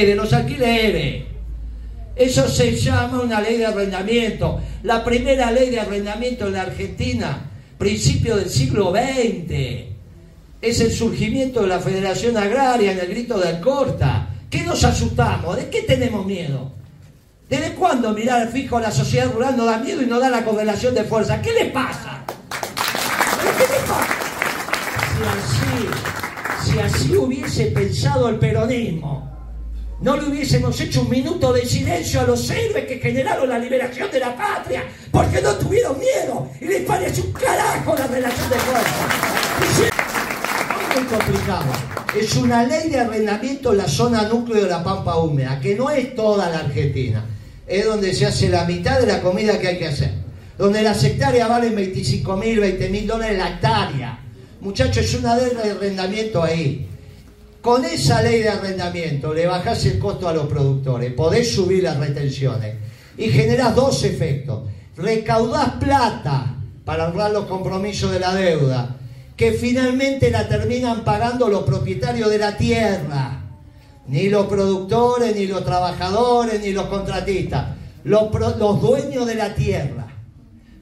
de los alquileres. Eso se llama una ley de arrendamiento. La primera ley de arrendamiento en la Argentina, principio del siglo XX, es el surgimiento de la Federación Agraria en el grito de Alcorta. ¿Qué nos asustamos? ¿De qué tenemos miedo? ¿Desde cuándo mirar fijo a la sociedad rural no da miedo y no da la correlación de fuerza? ¿Qué le pasa? ¿Qué le pasa? Si así, si así hubiese pensado el peronismo, no le hubiésemos hecho un minuto de silencio a los héroes que generaron la liberación de la patria, porque no tuvieron miedo y les parece un carajo la relación de fuerza. Muy complicado. Es una ley de arrendamiento en la zona núcleo de la Pampa Húmeda, que no es toda la Argentina. Es donde se hace la mitad de la comida que hay que hacer. Donde las hectáreas valen 25 mil, 20 mil dólares la hectárea. Muchachos, es una ley de arrendamiento ahí. Con esa ley de arrendamiento le bajás el costo a los productores, podés subir las retenciones y generás dos efectos. Recaudás plata para honrar los compromisos de la deuda, que finalmente la terminan pagando los propietarios de la tierra, ni los productores, ni los trabajadores, ni los contratistas, los, los dueños de la tierra,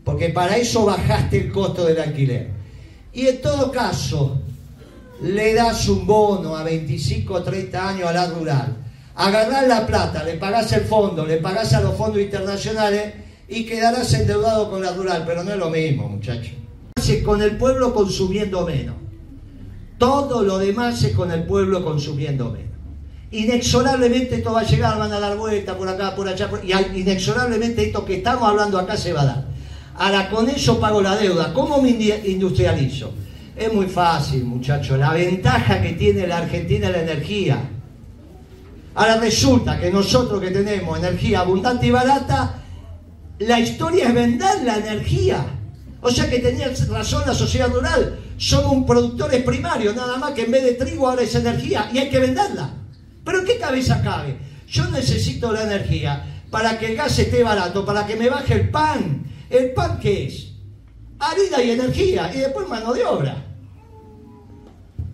porque para eso bajaste el costo del alquiler. Y en todo caso, le das un bono a 25 o 30 años a la rural, agarrás la plata, le pagás el fondo, le pagás a los fondos internacionales y quedarás endeudado con la rural, pero no es lo mismo, muchachos. Con el pueblo consumiendo menos. Todo lo demás es con el pueblo consumiendo menos. Inexorablemente esto va a llegar, van a dar vueltas por acá, por allá, y inexorablemente esto que estamos hablando acá se va a dar. Ahora, con eso pago la deuda. ¿Cómo me industrializo? Es muy fácil, muchachos. La ventaja que tiene la Argentina es la energía. Ahora resulta que nosotros que tenemos energía abundante y barata, la historia es vender la energía. O sea que tenía razón la sociedad rural. Somos un productores primarios, nada más que en vez de trigo ahora es energía y hay que venderla. Pero ¿en qué cabeza cabe? Yo necesito la energía para que el gas esté barato, para que me baje el pan. ¿El pan qué es? Harina y energía y después mano de obra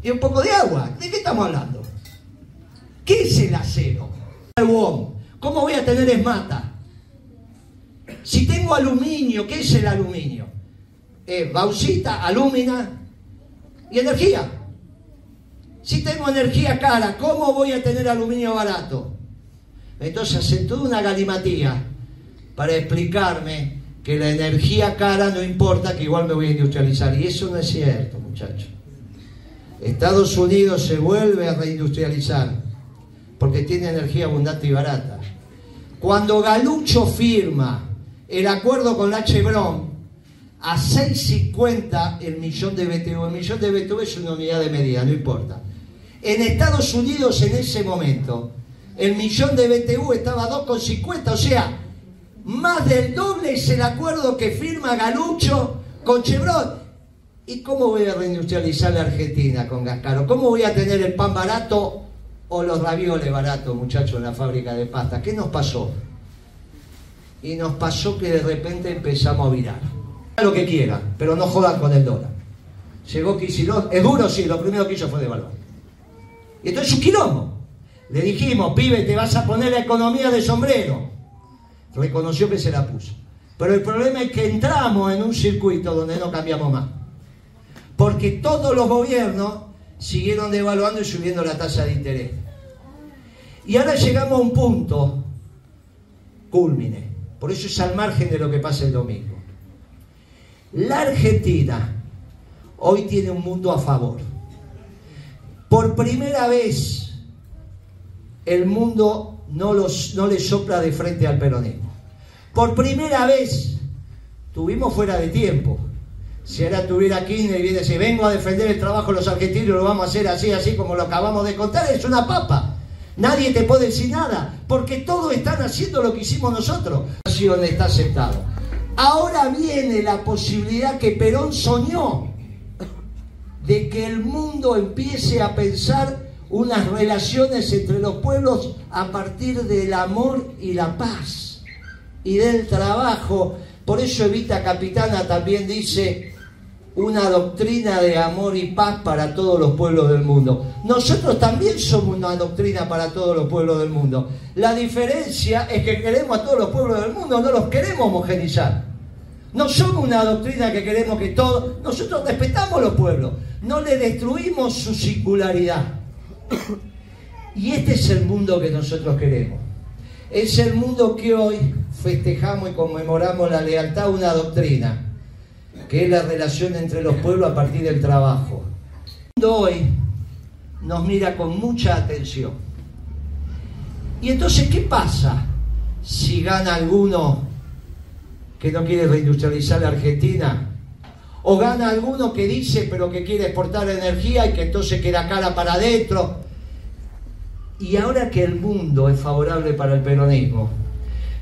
y un poco de agua. ¿De qué estamos hablando? ¿Qué es el acero? ¿Cómo voy a tener esmata? Si tengo aluminio, ¿qué es el aluminio? Eh, bauxita, alúmina y energía. Si tengo energía cara, ¿cómo voy a tener aluminio barato? Entonces hacen toda una galimatía para explicarme que la energía cara no importa, que igual me voy a industrializar. Y eso no es cierto, muchachos. Estados Unidos se vuelve a reindustrializar porque tiene energía abundante y barata. Cuando Galucho firma el acuerdo con la Chevron a 6.50 el millón de BTU, el millón de BTU es una unidad de medida, no importa. En Estados Unidos en ese momento el millón de BTU estaba a 2,50, o sea, más del doble es el acuerdo que firma Galucho con Chevron. ¿Y cómo voy a reindustrializar la Argentina con gas caro? ¿Cómo voy a tener el pan barato o los ravioles baratos, muchachos, en la fábrica de pasta? ¿Qué nos pasó? Y nos pasó que de repente empezamos a virar. Lo que quieran, pero no jodan con el dólar. Llegó Kicillof, es duro, sí, lo primero que hizo fue devaluar. Y entonces un quilombo. Le dijimos, pibe, te vas a poner la economía de sombrero. Reconoció que se la puso. Pero el problema es que entramos en un circuito donde no cambiamos más porque todos los gobiernos siguieron devaluando y subiendo la tasa de interés. Y ahora llegamos a un punto culmine. Por eso es al margen de lo que pasa el domingo. La Argentina hoy tiene un mundo a favor. Por primera vez el mundo no, los, no le sopla de frente al peronismo. Por primera vez tuvimos fuera de tiempo si ahora tuviera Kirchner y viene y vengo a defender el trabajo de los argentinos, lo vamos a hacer así, así como lo acabamos de contar, es una papa. Nadie te puede decir nada, porque todos están haciendo lo que hicimos nosotros. Está aceptado. Ahora viene la posibilidad que Perón soñó de que el mundo empiece a pensar unas relaciones entre los pueblos a partir del amor y la paz y del trabajo. Por eso Evita Capitana también dice, una doctrina de amor y paz para todos los pueblos del mundo. Nosotros también somos una doctrina para todos los pueblos del mundo. La diferencia es que queremos a todos los pueblos del mundo, no los queremos homogenizar. No somos una doctrina que queremos que todos... Nosotros respetamos los pueblos, no le destruimos su singularidad. Y este es el mundo que nosotros queremos. Es el mundo que hoy festejamos y conmemoramos la lealtad a una doctrina que es la relación entre los pueblos a partir del trabajo. El mundo hoy nos mira con mucha atención. Y entonces, ¿qué pasa si gana alguno que no quiere reindustrializar la Argentina? O gana alguno que dice pero que quiere exportar energía y que entonces queda cara para adentro. Y ahora que el mundo es favorable para el peronismo,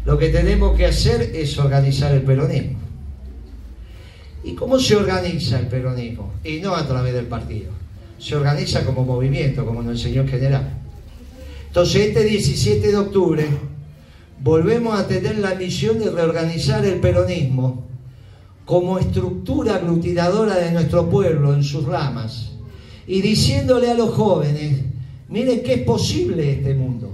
lo que tenemos que hacer es organizar el peronismo. ¿Y cómo se organiza el peronismo? Y no a través del partido. Se organiza como movimiento, como nos enseñó el general. Entonces, este 17 de octubre volvemos a tener la misión de reorganizar el peronismo como estructura aglutinadora de nuestro pueblo en sus ramas y diciéndole a los jóvenes, miren que es posible este mundo.